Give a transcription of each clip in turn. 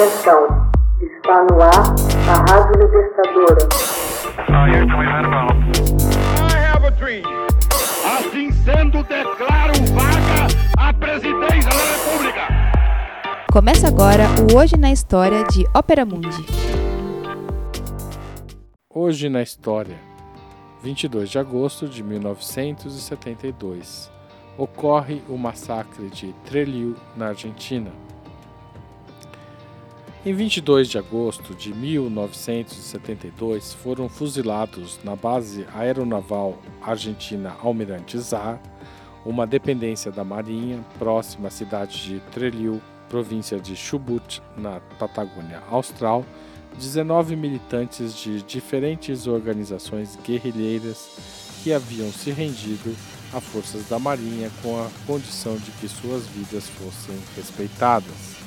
Atenção, está no ar a Rádio Libertadora. Assim sendo, declaro vaga a presidência da República. Começa agora o Hoje na História de Ópera Mundi. Hoje na História, 22 de agosto de 1972, ocorre o massacre de Trelew, na Argentina. Em 22 de agosto de 1972, foram fuzilados na base aeronaval argentina Almirante Zar, uma dependência da Marinha próxima à cidade de Trelew, província de Chubut, na Patagônia Austral, 19 militantes de diferentes organizações guerrilheiras que haviam se rendido a forças da Marinha com a condição de que suas vidas fossem respeitadas.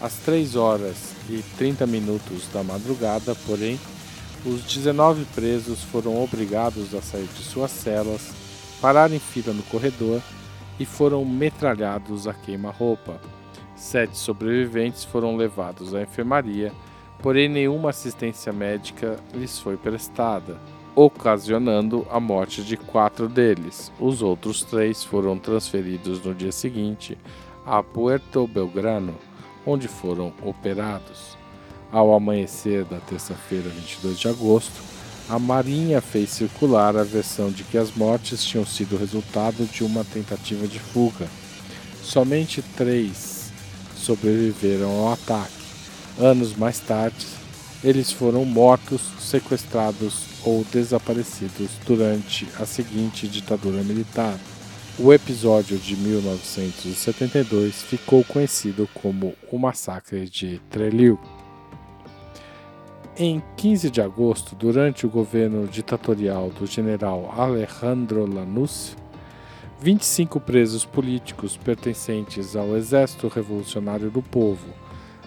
Às 3 horas e 30 minutos da madrugada, porém, os 19 presos foram obrigados a sair de suas celas, parar em fila no corredor e foram metralhados a queima-roupa. Sete sobreviventes foram levados à enfermaria, porém nenhuma assistência médica lhes foi prestada, ocasionando a morte de quatro deles. Os outros três foram transferidos no dia seguinte a Puerto Belgrano onde foram operados. Ao amanhecer da terça-feira, 22 de agosto, a Marinha fez circular a versão de que as mortes tinham sido resultado de uma tentativa de fuga. Somente três sobreviveram ao ataque. Anos mais tarde, eles foram mortos, sequestrados ou desaparecidos durante a seguinte ditadura militar. O episódio de 1972 ficou conhecido como o Massacre de Trelew. Em 15 de agosto, durante o governo ditatorial do general Alejandro Lanús, 25 presos políticos pertencentes ao Exército Revolucionário do Povo,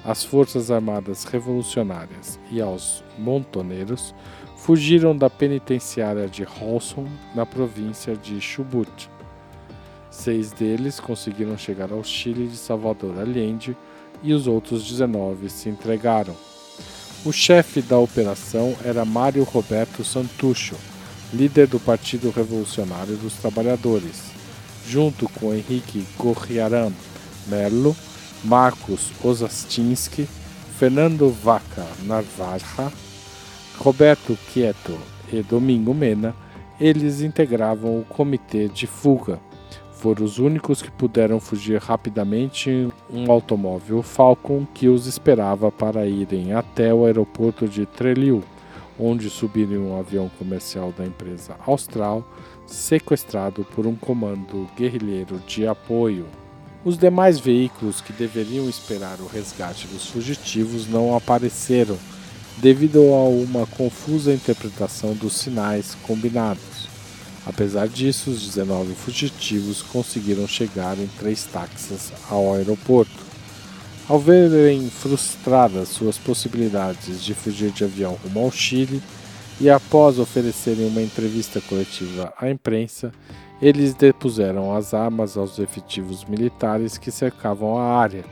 às Forças Armadas Revolucionárias e aos montoneiros fugiram da penitenciária de Holson, na província de Chubut Seis deles conseguiram chegar ao Chile de Salvador Allende e os outros 19 se entregaram. O chefe da operação era Mário Roberto Santucho, líder do Partido Revolucionário dos Trabalhadores, junto com Henrique Gorriarán Merlo, Marcos Osastinsky, Fernando Vaca Narvaja, Roberto Quieto e Domingo Mena, eles integravam o Comitê de Fuga foram os únicos que puderam fugir rapidamente em um automóvel Falcon que os esperava para irem até o aeroporto de Trelew, onde subiram em um avião comercial da empresa Austral, sequestrado por um comando guerrilheiro de apoio. Os demais veículos que deveriam esperar o resgate dos fugitivos não apareceram, devido a uma confusa interpretação dos sinais combinados. Apesar disso, os 19 fugitivos conseguiram chegar em três táxis ao aeroporto. Ao verem frustradas suas possibilidades de fugir de avião rumo ao Chile, e após oferecerem uma entrevista coletiva à imprensa, eles depuseram as armas aos efetivos militares que cercavam a área,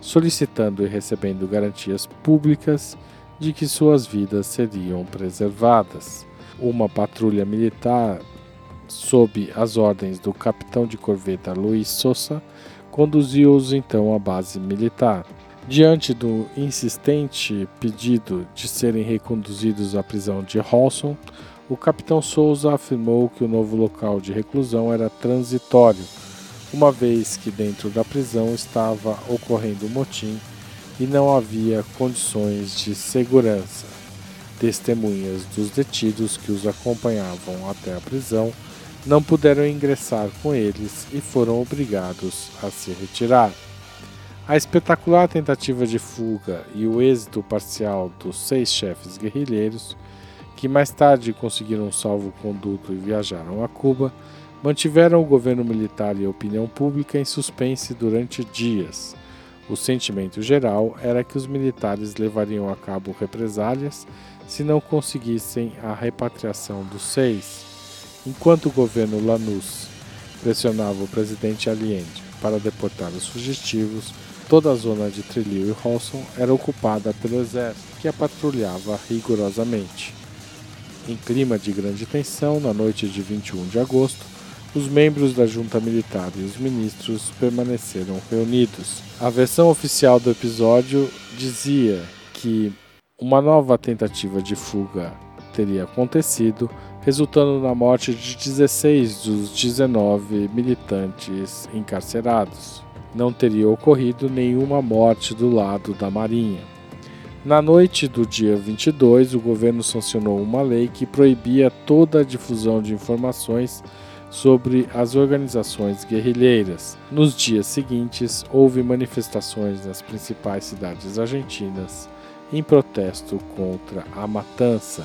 solicitando e recebendo garantias públicas de que suas vidas seriam preservadas. Uma patrulha militar sob as ordens do capitão de corveta Luiz Sousa, conduziu-os então à base militar. Diante do insistente pedido de serem reconduzidos à prisão de Holson, o capitão Souza afirmou que o novo local de reclusão era transitório, uma vez que dentro da prisão estava ocorrendo um motim e não havia condições de segurança. Testemunhas dos detidos que os acompanhavam até a prisão não puderam ingressar com eles e foram obrigados a se retirar. A espetacular tentativa de fuga e o êxito parcial dos seis chefes guerrilheiros, que mais tarde conseguiram um salvo-conduto e viajaram a Cuba, mantiveram o governo militar e a opinião pública em suspense durante dias. O sentimento geral era que os militares levariam a cabo represálias se não conseguissem a repatriação dos seis. Enquanto o governo Lanús pressionava o presidente Allende para deportar os fugitivos, Toda a zona de Trilil e Holson era ocupada pelo exército, que a patrulhava rigorosamente. Em clima de grande tensão, na noite de 21 de agosto, os membros da junta militar e os ministros permaneceram reunidos. A versão oficial do episódio dizia que uma nova tentativa de fuga teria acontecido, resultando na morte de 16 dos 19 militantes encarcerados. Não teria ocorrido nenhuma morte do lado da Marinha. Na noite do dia 22, o governo sancionou uma lei que proibia toda a difusão de informações sobre as organizações guerrilheiras. Nos dias seguintes, houve manifestações nas principais cidades argentinas em protesto contra a matança.